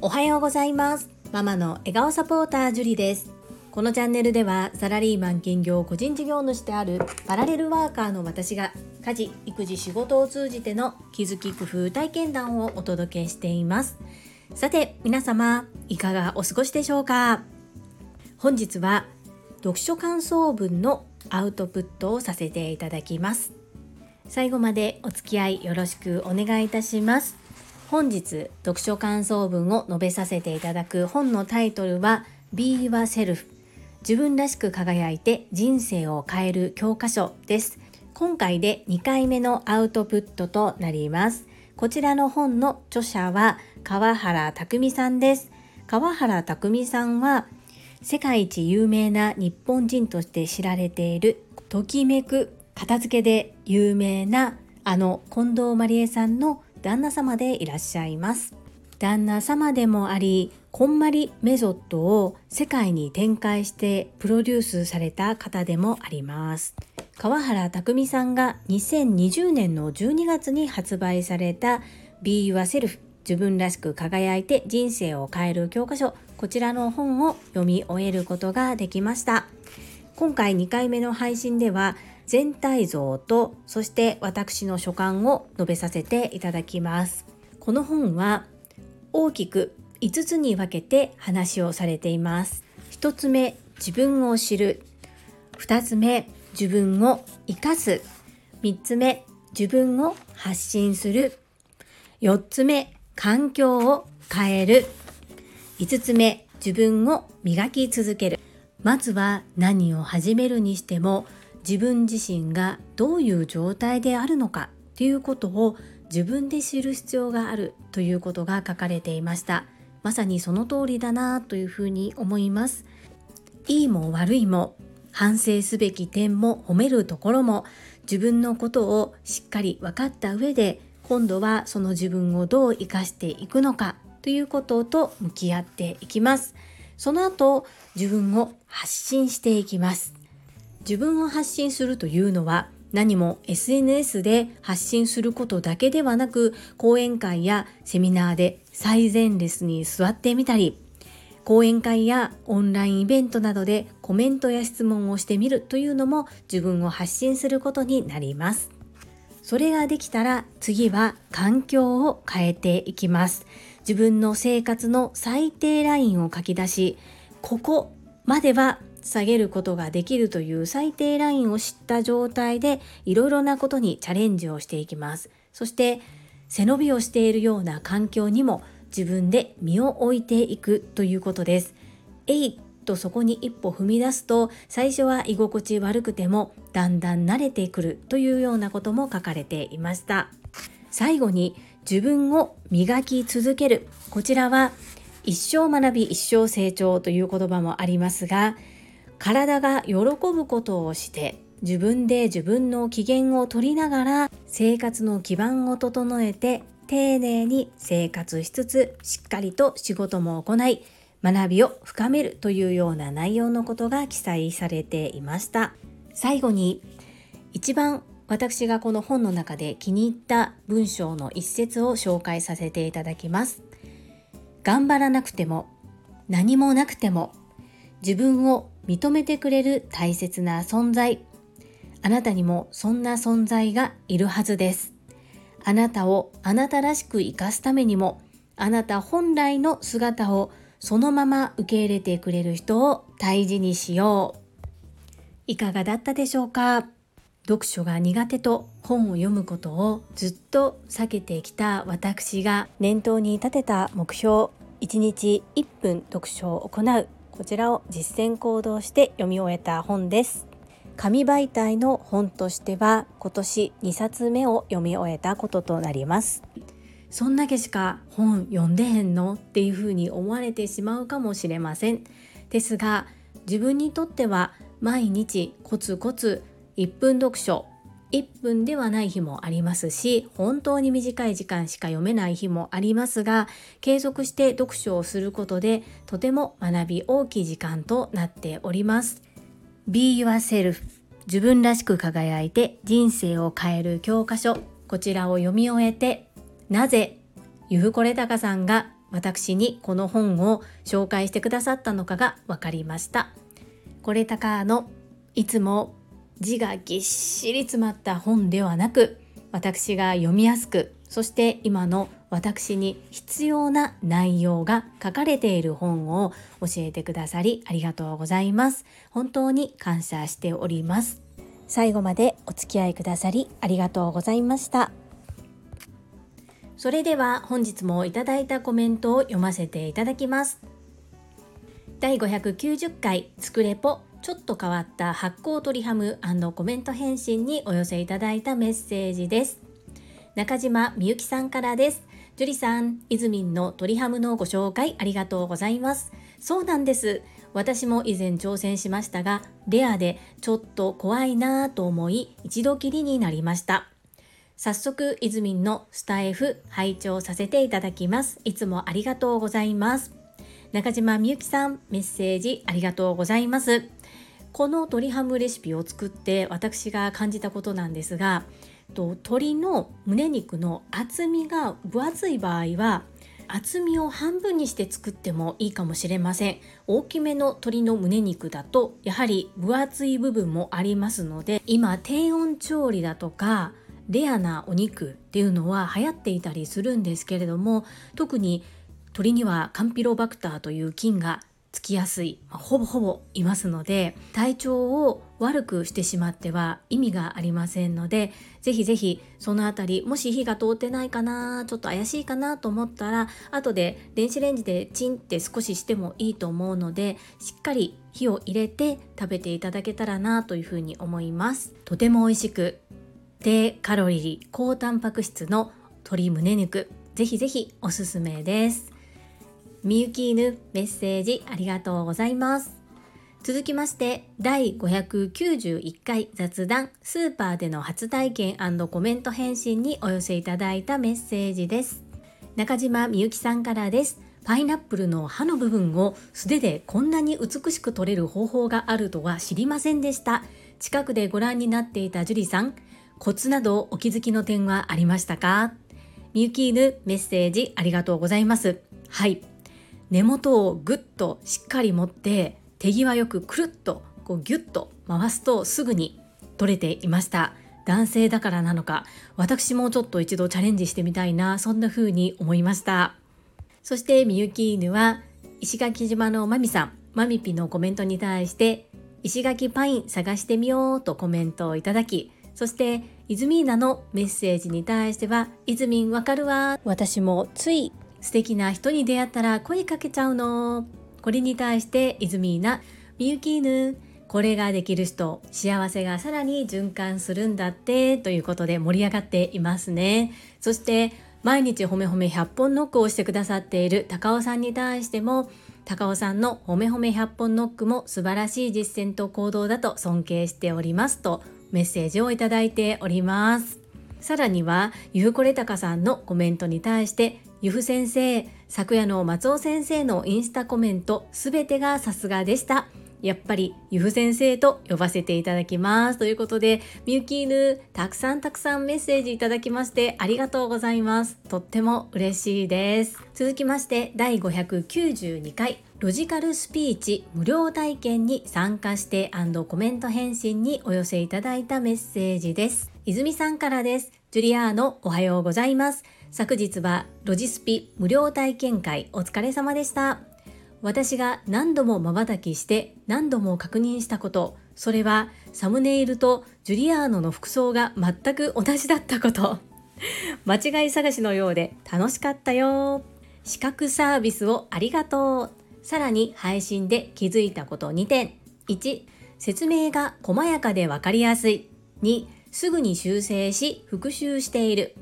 おはようございます。ママの笑顔サポータージュリです。このチャンネルではサラリーマン兼業個人事業主であるパラレルワーカーの私が家事育児仕事を通じての気づき工夫体験談をお届けしています。さて皆様いかがお過ごしでしょうか？本日は読書感想文のアウトプットをさせていただきます。最後までお付き合いよろしくお願いいたします。本日読書感想文を述べさせていただく本のタイトルは Be Yourself 自分らしく輝いて人生を変える教科書です。今回で2回目のアウトプットとなります。こちらの本の著者は川原匠さんです。川原匠さんは世界一有名な日本人として知られているときめく片付けで有名なあの近藤麻理恵さんの旦那様でいらっしゃいます。旦那様でもありこんまりメソッドを世界に展開してプロデュースされた方でもあります。川原匠さんが2020年の12月に発売された Be Yourself 自分らしく輝いて人生を変える教科書。こちらの本を読み終えることができました。今回2回目の配信では全体像とそして私の所感を述べさせていただきます。この本は大きく5つに分けて話をされています。1つ目自分を知る。2つ目自分を生かす。3つ目自分を発信する。4つ目環境を変える。5つ目自分を磨き続ける。まずは何を始めるにしても自分自身がどういう状態であるのかということを自分で知る必要があるということが書かれていました。まさにその通りだなというふうに思います。いいも悪いも反省すべき点も褒めるところも自分のことをしっかり分かった上で今度はその自分をどう生かしていくのかということと向き合っていきます。その後自分を発信していきます。自分を発信するというのは何も SNS で発信することだけではなく講演会やセミナーで最前列に座ってみたり講演会やオンラインイベントなどでコメントや質問をしてみるというのも自分を発信することになります。それができたら次は環境を変えていきます。自分の生活の最低ラインを書き出しここまでは下げることができるという最低ラインを知った状態でいろいろなことにチャレンジをしていきます。そして背伸びをしているような環境にも自分で身を置いていくということです。えいとそこに一歩踏み出すと最初は居心地悪くてもだんだん慣れてくるというようなことも書かれていました。最後に自分を磨き続ける。こちらは一生学び一生成長という言葉もありますが体が喜ぶことをして自分で自分の機嫌を取りながら生活の基盤を整えて丁寧に生活しつつしっかりと仕事も行い学びを深めるというような内容のことが記載されていました。最後に一番私がこの本の中で気に入った文章の一節を紹介させていただきます。頑張らなくても何もなくても自分を認めてくれる大切な存在。あなたにもそんな存在がいるはずです。あなたをあなたらしく生かすためにもあなた本来の姿をそのまま受け入れてくれる人を大事にしよう。いかがだったでしょうか？読書が苦手と本を読むことをずっと避けてきた私が念頭に立てた目標。1日1分読書を行う。こちらを実践行動して読み終えた本です。紙媒体の本としては今年2冊目を読み終えたこととなります。そんだけしか本読んでへんのっていうふうに思われてしまうかもしれません。ですが自分にとっては毎日コツコツ1分読書1分ではない日もありますし本当に短い時間しか読めない日もありますが継続して読書をすることでとても学び大きい時間となっております。Be yourself. 自分らしく輝いて人生を変える教科書。こちらを読み終えてなぜゆふこれたかさんが私にこの本を紹介してくださったのかが分かりました。これたかのいつも字がぎっしり詰まった本ではなく私が読みやすくそして今の私に必要な内容が書かれている本を教えてくださりありがとうございます。本当に感謝しております。最後までお付き合いくださりありがとうございました。それでは本日もいただいたコメントを読ませていただきます。第590回つくれぽ。ちょっと変わった発酵鳥ハムコメント返信にお寄せいただいたメッセージです。中島みゆきさんからです。ジュリさん、イズミンの鳥ハムのご紹介ありがとうございます。そうなんです。私も以前挑戦しましたがレアでちょっと怖いなぁと思い一度きりになりました。早速イズミンのスタイフ拝聴させていただきます。いつもありがとうございます。中島みゆきさんメッセージありがとうございます。この鶏ハムレシピを作って私が感じたことなんですが鶏の胸肉の厚みが分厚い場合は厚みを半分にして作ってもいいかもしれません。大きめの鶏の胸肉だとやはり分厚い部分もありますので今低温調理だとかレアなお肉っていうのは流行っていたりするんですけれども特に鳥にはカンピロバクターという菌がつきやすい、まあ、ほぼほぼいますので体調を悪くしてしまっては意味がありませんのでぜひぜひそのあたりもし火が通ってないかなちょっと怪しいかなと思ったら後で電子レンジでチンって少ししてもいいと思うのでしっかり火を入れて食べていただけたらなというふうに思います。とても美味しく低カロリー高タンパク質の鶏胸肉ぜひぜひおすすめです。みゆき犬メッセージありがとうございます。続きまして第591回雑談スーパーでの初体験コメント返信にお寄せいただいたメッセージです。中島みゆきさんからです。パイナップルの葉の部分を素手でこんなに美しく取れる方法があるとは知りませんでした。近くでご覧になっていた樹里さんコツなどお気づきの点はありましたか？みゆき犬メッセージありがとうございます。はい。根元をぐっとしっかり持って手際よくくるっとこうギュッと回すとすぐに取れていました。男性だからなのか私もちょっと一度チャレンジしてみたいなそんな風に思いました。そしてみゆき犬は石垣島のまみさん。まみぴのコメントに対して石垣パイン探してみようとコメントをいただきそしてイズミーナのメッセージに対してはイズミンわかるわ私もつい素敵な人に出会ったら声かけちゃうの。これに対してイズミーナみゆき犬これができる人幸せがさらに循環するんだって。ということで盛り上がっていますね。そして毎日ほめほめ100本ノックをしてくださっている高尾さんに対しても高尾さんのほめほめ100本ノックも素晴らしい実践と行動だと尊敬しておりますとメッセージをいただいております。さらにはゆうこれたかさんのコメントに対してゆふ先生昨夜の松尾先生のインスタコメントすべてがさすがでした。やっぱりゆふ先生と呼ばせていただきます。ということでみゆき犬たくさんたくさんメッセージいただきましてありがとうございます。とっても嬉しいです。続きまして第592回ロジカルスピーチ無料体験に参加してコメント返信にお寄せいただいたメッセージです。泉さんからです。ジュリアーノおはようございます。昨日はロジスピ無料体験会お疲れ様でした。私が何度も瞬きして何度も確認したこと、それはサムネイルとジュリアーノの服装が全く同じだったこと。間違い探しのようで楽しかったよ。資格サービスをありがとう。さらに配信で気づいたこと2点。1、説明が細やかでわかりやすい。2、すぐに修正し復習している。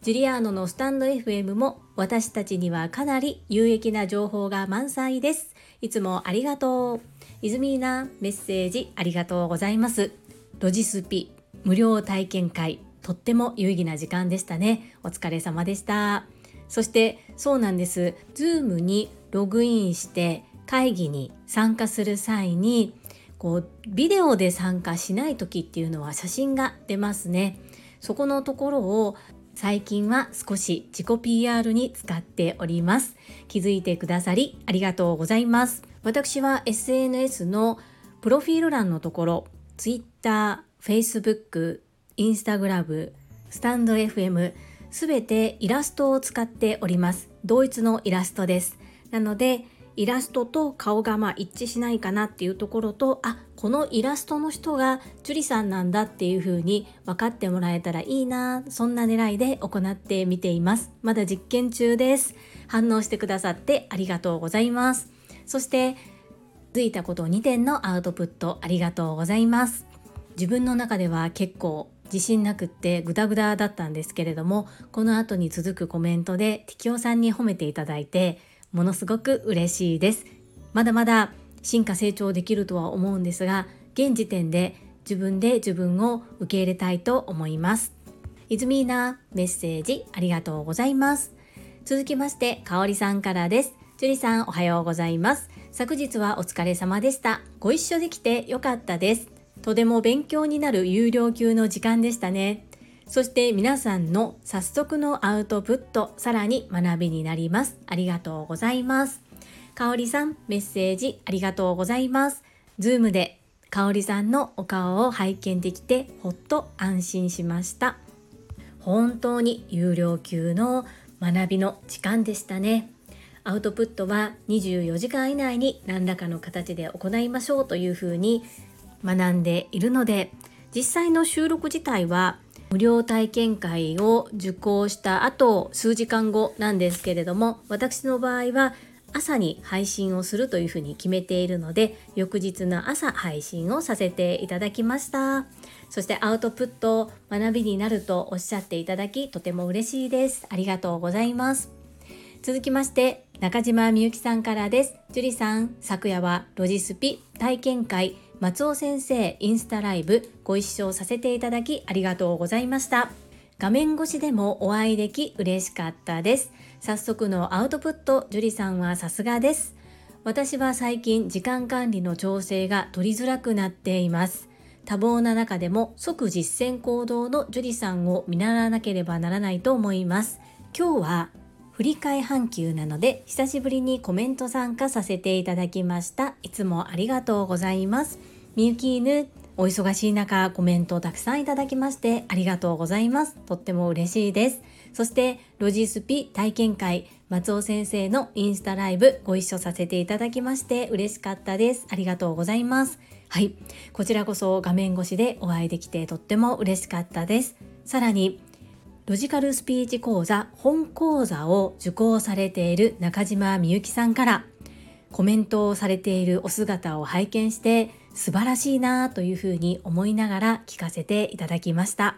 ジュリアーノのスタンド FM も私たちにはかなり有益な情報が満載です。いつもありがとう。イズミーナメッセージありがとうございます。ロジスピ無料体験会とっても有意義な時間でしたね。お疲れ様でした。そしてそうなんです。Zoom にログインして会議に参加する際にこうビデオで参加しない時っていうのは写真が出ますね。そこのところを最近は少し自己 PR に使っております。気づいてくださりありがとうございます。私は SNS のプロフィール欄のところ Twitter、Facebook、Instagram、スタンド FM すべてイラストを使っております。同一のイラストです。なのでイラストと顔がまあ一致しないかなっていうところとあこのイラストの人が樹里さんなんだっていう風に分かってもらえたらいいなそんな狙いで行ってみています。まだ実験中です。反応してくださってありがとうございます。そしてついたこと2点のアウトプットありがとうございます。自分の中では結構自信なくってグダグダだったんですけれどもこの後に続くコメントでティキオさんに褒めていただいてものすごく嬉しいです。まだまだ進化成長できるとは思うんですが現時点で自分で自分を受け入れたいと思います。イズミーナメッセージありがとうございます。続きましてかおりさんからです。樹里さんおはようございます。昨日はお疲れ様でした。ご一緒できてよかったです。とても勉強になる有料級の時間でしたね。そして皆さんの早速のアウトプット、さらに学びになります。ありがとうございます。かおりさん、メッセージありがとうございます。ズームでかおりさんのお顔を拝見できてほっと安心しました。本当に有料級の学びの時間でしたね。アウトプットは24時間以内に何らかの形で行いましょうというふうに学んでいるので実際の収録自体は無料体験会を受講した後数時間後なんですけれども私の場合は朝に配信をするというふうに決めているので翌日の朝配信をさせていただきました。そしてアウトプット学びになるとおっしゃっていただきとても嬉しいです。ありがとうございます。続きまして中島みゆきさんからです。樹里さん昨夜はロジスピ体験会松尾先生インスタライブご一緒させていただきありがとうございました。画面越しでもお会いでき嬉しかったです。早速のアウトプット樹里さんはさすがです。私は最近時間管理の調整が取りづらくなっています。多忙な中でも即実践行動の樹里さんを見習わなければならないと思います。今日は振り替半休なので久しぶりにコメント参加させていただきました。いつもありがとうございます。みゆき犬お忙しい中コメントをたくさんいただきましてありがとうございます。とっても嬉しいです。そしてロジスピ体験会松尾先生のインスタライブご一緒させていただきまして嬉しかったです。ありがとうございます。はい。こちらこそ画面越しでお会いできてとっても嬉しかったです。さらにロジカルスピーチ講座本講座を受講されている中島みゆきさんからコメントをされているお姿を拝見して素晴らしいなというふうに思いながら聞かせていただきました。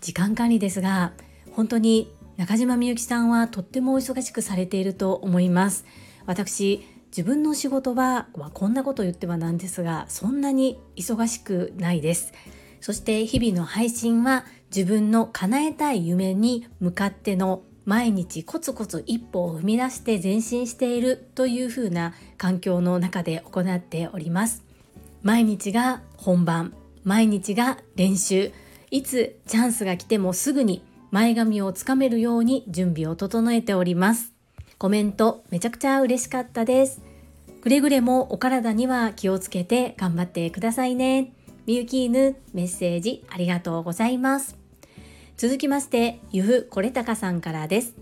時間管理ですが本当に中島みゆきさんはとってもお忙しくされていると思います。私自分の仕事は、まあ、こんなこと言ってはなんですがそんなに忙しくないです。そして日々の配信は自分の叶えたい夢に向かっての毎日コツコツ一歩を踏み出して前進しているというふうな環境の中で行っております。毎日が本番。毎日が練習。いつチャンスが来てもすぐに前髪をつかめるように準備を整えております。コメントめちゃくちゃ嬉しかったです。くれぐれもお体には気をつけて頑張ってくださいね。みゆき犬メッセージありがとうございます。続きまして、ゆふこれたかさんからです。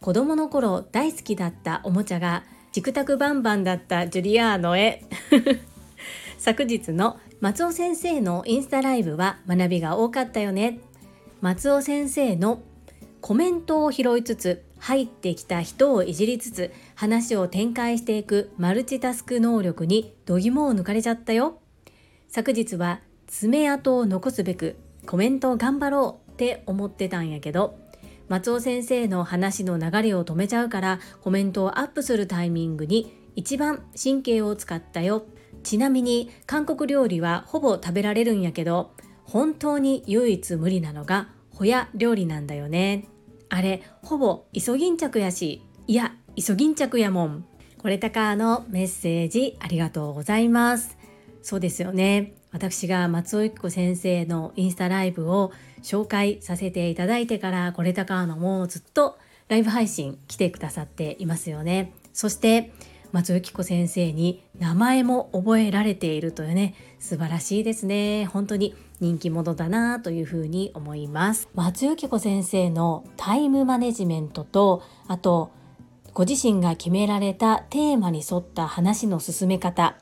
子供の頃大好きだったおもちゃが、チクタクバンバンだったジュリアーノへ。昨日の松尾先生のインスタライブは学びが多かったよね。松尾先生のコメントを拾いつつ、入ってきた人をいじりつつ話を展開していくマルチタスク能力に度肝を抜かれちゃったよ。昨日は爪痕を残すべくコメントを頑張ろうって思ってたんやけど松尾先生の話の流れを止めちゃうからコメントをアップするタイミングに一番神経を使ったよ。ちなみに韓国料理はほぼ食べられるんやけど本当に唯一無理なのがホヤ料理なんだよね。あれほぼイソギンチャクやし。いやイソギンチャクやもん。これたかのメッセージありがとうございます。そうですよね。私が松尾由紀子先生のインスタライブを紹介させていただいてからこれたかのもうずっとライブ配信来てくださっていますよね。そして松由紀子先生に名前も覚えられているというね素晴らしいですね。本当に人気者だなというふうに思います。松由紀子先生のタイムマネジメントとあとご自身が決められたテーマに沿った話の進め方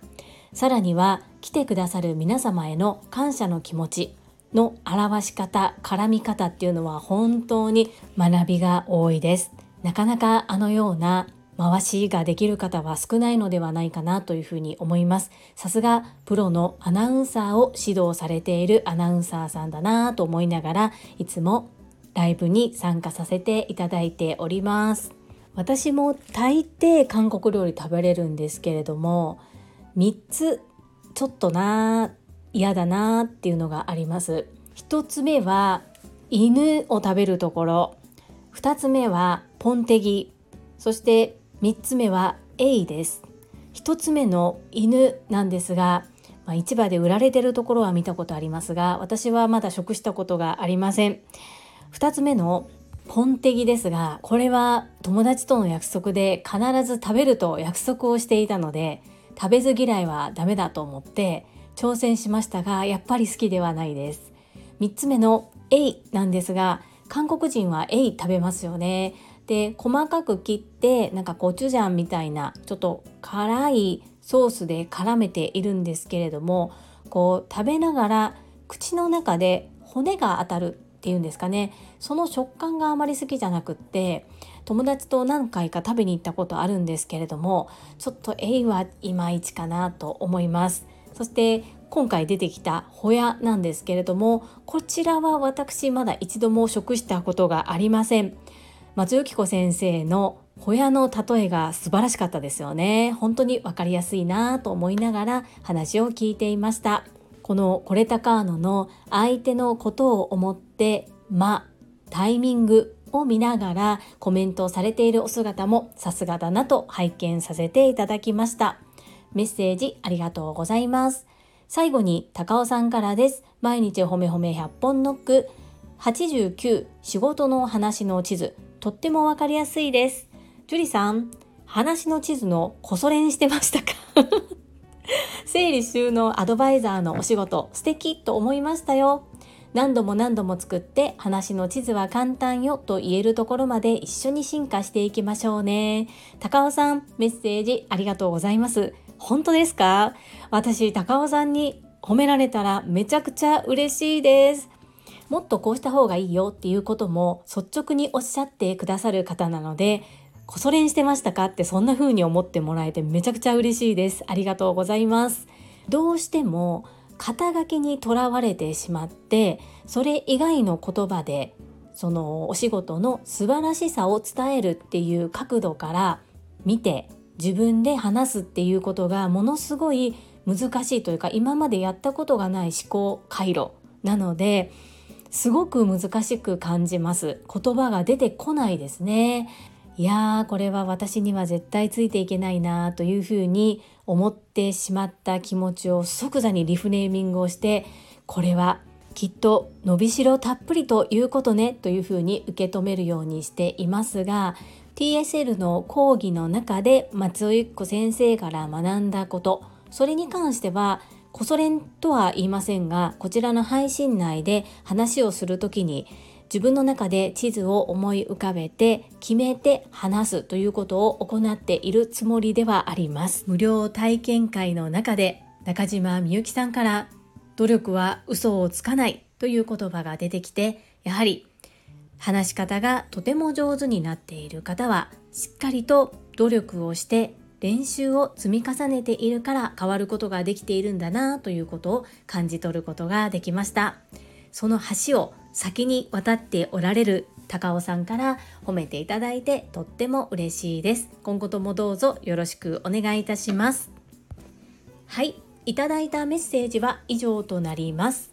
さらには来てくださる皆様への感謝の気持ちの表し方絡み方っていうのは本当に学びが多いです。なかなかあのような回しができる方は少ないのではないかなというふうに思います。さすがプロのアナウンサーを指導されているアナウンサーさんだなと思いながらいつもライブに参加させていただいております。私も大抵韓国料理食べれるんですけれども3つちょっとな嫌だなっていうのがあります。1つ目は犬を食べるところ。2つ目はポンテギ。そして3つ目はエイです。1つ目の犬なんですが、まあ、市場で売られてるところは見たことありますが私はまだ食したことがありません。2つ目のポンテギですがこれは友達との約束で必ず食べると約束をしていたので食べず嫌いはダメだと思って挑戦しましたがやっぱり好きではないです。3つ目のエイなんですが韓国人はエイ食べますよね。で細かく切ってなんかコチュジャンみたいなちょっと辛いソースで絡めているんですけれどもこう食べながら口の中で骨が当たるっていうんですかね。その食感があまり好きじゃなくって友達と何回か食べに行ったことあるんですけれどもちょっとエイはいまいちかなと思います。そして今回出てきたホヤなんですけれどもこちらは私まだ一度も食したことがありません。松由紀子先生のホヤの例えが素晴らしかったですよね。本当に分かりやすいなと思いながら話を聞いていました。このコレタカーノの相手のことを思って間タイミングを見ながらコメントをされているお姿もさすがだなと拝見させていただきました。メッセージありがとうございます最後に高尾さんからです毎日褒め褒め100本ノック89仕事の話の地図とってもわかりやすいです。ジュリさん、話の地図のこそ練してましたか？整理収納アドバイザーのお仕事素敵と思いましたよ。何度も何度も作って話の地図は簡単よと言えるところまで一緒に進化していきましょうね。高尾さん、メッセージありがとうございます。本当ですか？私、高尾さんに褒められたらめちゃくちゃ嬉しいです。もっとこうした方がいいよっていうことも率直におっしゃってくださる方なのでこそ練してましたかってそんな風に思ってもらえてめちゃくちゃ嬉しいです。ありがとうございます。どうしても肩書きにとらわれてしまってそれ以外の言葉でそのお仕事の素晴らしさを伝えるっていう角度から見て自分で話すっていうことがものすごい難しいというか今までやったことがない思考回路なのですごく難しく感じます。言葉が出てこないですね。いやーこれは私には絶対ついていけないなというふうに思ってしまった気持ちを即座にリフネーミングをしてこれはきっと伸びしろたっぷりということねというふうに受け止めるようにしていますが TSL の講義の中で松尾由紀子先生から学んだこと。それに関してはこそれんとは言いませんがこちらの配信内で話をする時に自分の中で地図を思い浮かべて決めて話すということを行っているつもりではあります。無料体験会の中で中島みゆきさんから努力は嘘をつかないという言葉が出てきてやはり話し方がとても上手になっている方はしっかりと努力をして練習を積み重ねているから変わることができているんだなということを感じ取ることができました。その橋を先に渡っておられる高尾さんから褒めていただいてとっても嬉しいです。今後ともどうぞよろしくお願いいたします。はいいただいたメッセージは以上となります。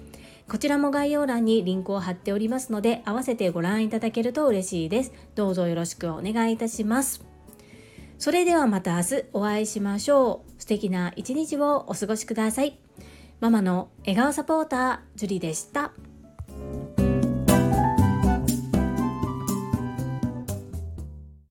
こちらも概要欄にリンクを貼っておりますので合わせてご覧いただけると嬉しいです。どうぞよろしくお願いいたします。それではまた明日お会いしましょう。素敵な一日をお過ごしください。ママの笑顔サポーター、ジュリでした。